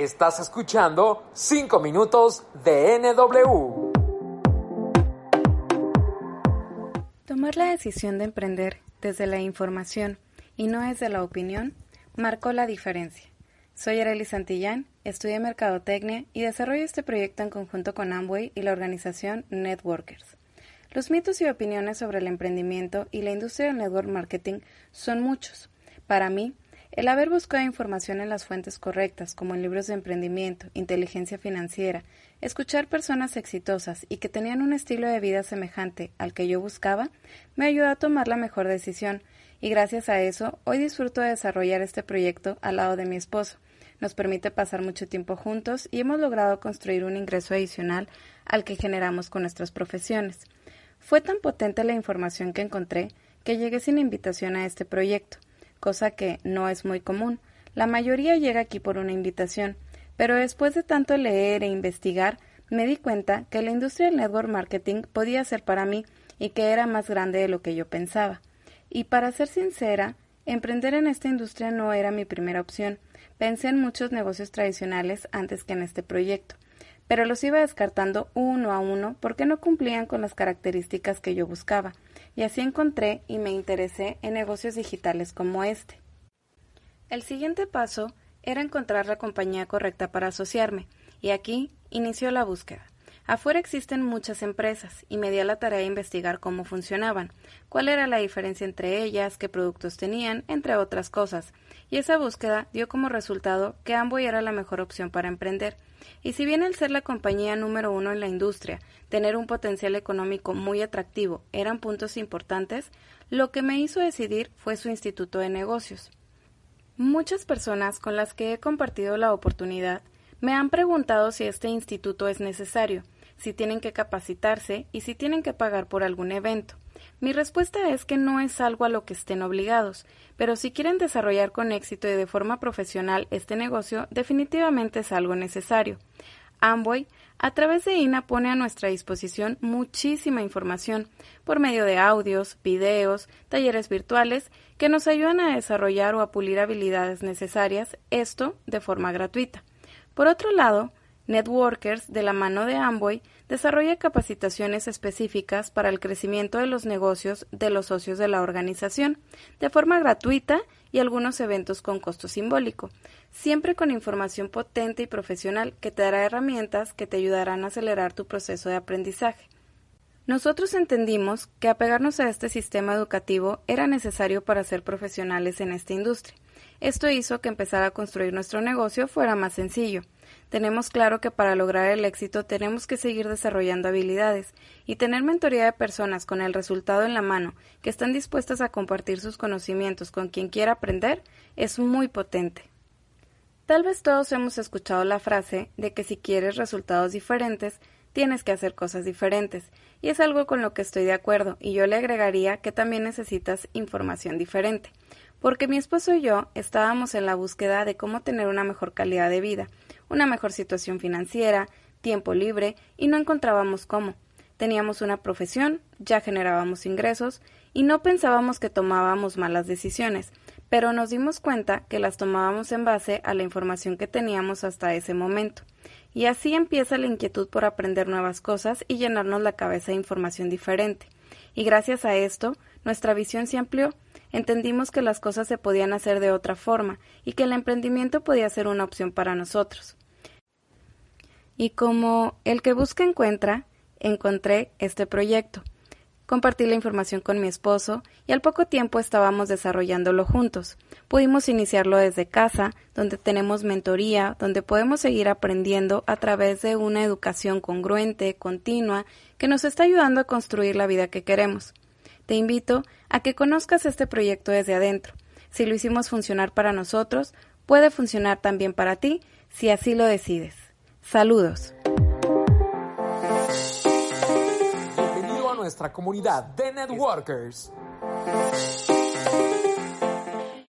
Estás escuchando 5 minutos de NW. Tomar la decisión de emprender desde la información y no desde la opinión marcó la diferencia. Soy Arely Santillán, estudié Mercadotecnia y desarrollo este proyecto en conjunto con Amway y la organización Networkers. Los mitos y opiniones sobre el emprendimiento y la industria del network marketing son muchos. Para mí, el haber buscado información en las fuentes correctas, como en libros de emprendimiento, inteligencia financiera, escuchar personas exitosas y que tenían un estilo de vida semejante al que yo buscaba, me ayudó a tomar la mejor decisión, y gracias a eso hoy disfruto de desarrollar este proyecto al lado de mi esposo. Nos permite pasar mucho tiempo juntos y hemos logrado construir un ingreso adicional al que generamos con nuestras profesiones. Fue tan potente la información que encontré que llegué sin invitación a este proyecto cosa que no es muy común. La mayoría llega aquí por una invitación, pero después de tanto leer e investigar, me di cuenta que la industria del network marketing podía ser para mí y que era más grande de lo que yo pensaba. Y para ser sincera, emprender en esta industria no era mi primera opción. Pensé en muchos negocios tradicionales antes que en este proyecto, pero los iba descartando uno a uno porque no cumplían con las características que yo buscaba y así encontré y me interesé en negocios digitales como este. El siguiente paso era encontrar la compañía correcta para asociarme, y aquí inició la búsqueda. Afuera existen muchas empresas y me di a la tarea de investigar cómo funcionaban, cuál era la diferencia entre ellas, qué productos tenían, entre otras cosas, y esa búsqueda dio como resultado que Amboy era la mejor opción para emprender. Y si bien el ser la compañía número uno en la industria, tener un potencial económico muy atractivo eran puntos importantes, lo que me hizo decidir fue su instituto de negocios. Muchas personas con las que he compartido la oportunidad me han preguntado si este instituto es necesario, si tienen que capacitarse y si tienen que pagar por algún evento. Mi respuesta es que no es algo a lo que estén obligados, pero si quieren desarrollar con éxito y de forma profesional este negocio, definitivamente es algo necesario. Amway, a través de INA, pone a nuestra disposición muchísima información por medio de audios, videos, talleres virtuales que nos ayudan a desarrollar o a pulir habilidades necesarias, esto de forma gratuita. Por otro lado, Networkers, de la mano de Amway, desarrolla capacitaciones específicas para el crecimiento de los negocios de los socios de la organización, de forma gratuita y algunos eventos con costo simbólico, siempre con información potente y profesional que te dará herramientas que te ayudarán a acelerar tu proceso de aprendizaje. Nosotros entendimos que apegarnos a este sistema educativo era necesario para ser profesionales en esta industria. Esto hizo que empezar a construir nuestro negocio fuera más sencillo tenemos claro que para lograr el éxito tenemos que seguir desarrollando habilidades y tener mentoría de personas con el resultado en la mano que están dispuestas a compartir sus conocimientos con quien quiera aprender es muy potente. Tal vez todos hemos escuchado la frase de que si quieres resultados diferentes, tienes que hacer cosas diferentes, y es algo con lo que estoy de acuerdo, y yo le agregaría que también necesitas información diferente, porque mi esposo y yo estábamos en la búsqueda de cómo tener una mejor calidad de vida, una mejor situación financiera, tiempo libre y no encontrábamos cómo. Teníamos una profesión, ya generábamos ingresos y no pensábamos que tomábamos malas decisiones, pero nos dimos cuenta que las tomábamos en base a la información que teníamos hasta ese momento. Y así empieza la inquietud por aprender nuevas cosas y llenarnos la cabeza de información diferente. Y gracias a esto, nuestra visión se amplió. Entendimos que las cosas se podían hacer de otra forma y que el emprendimiento podía ser una opción para nosotros. Y como el que busca encuentra, encontré este proyecto. Compartí la información con mi esposo y al poco tiempo estábamos desarrollándolo juntos. Pudimos iniciarlo desde casa, donde tenemos mentoría, donde podemos seguir aprendiendo a través de una educación congruente, continua, que nos está ayudando a construir la vida que queremos. Te invito a que conozcas este proyecto desde adentro. Si lo hicimos funcionar para nosotros, puede funcionar también para ti si así lo decides. Saludos. Bienvenido a nuestra comunidad de networkers.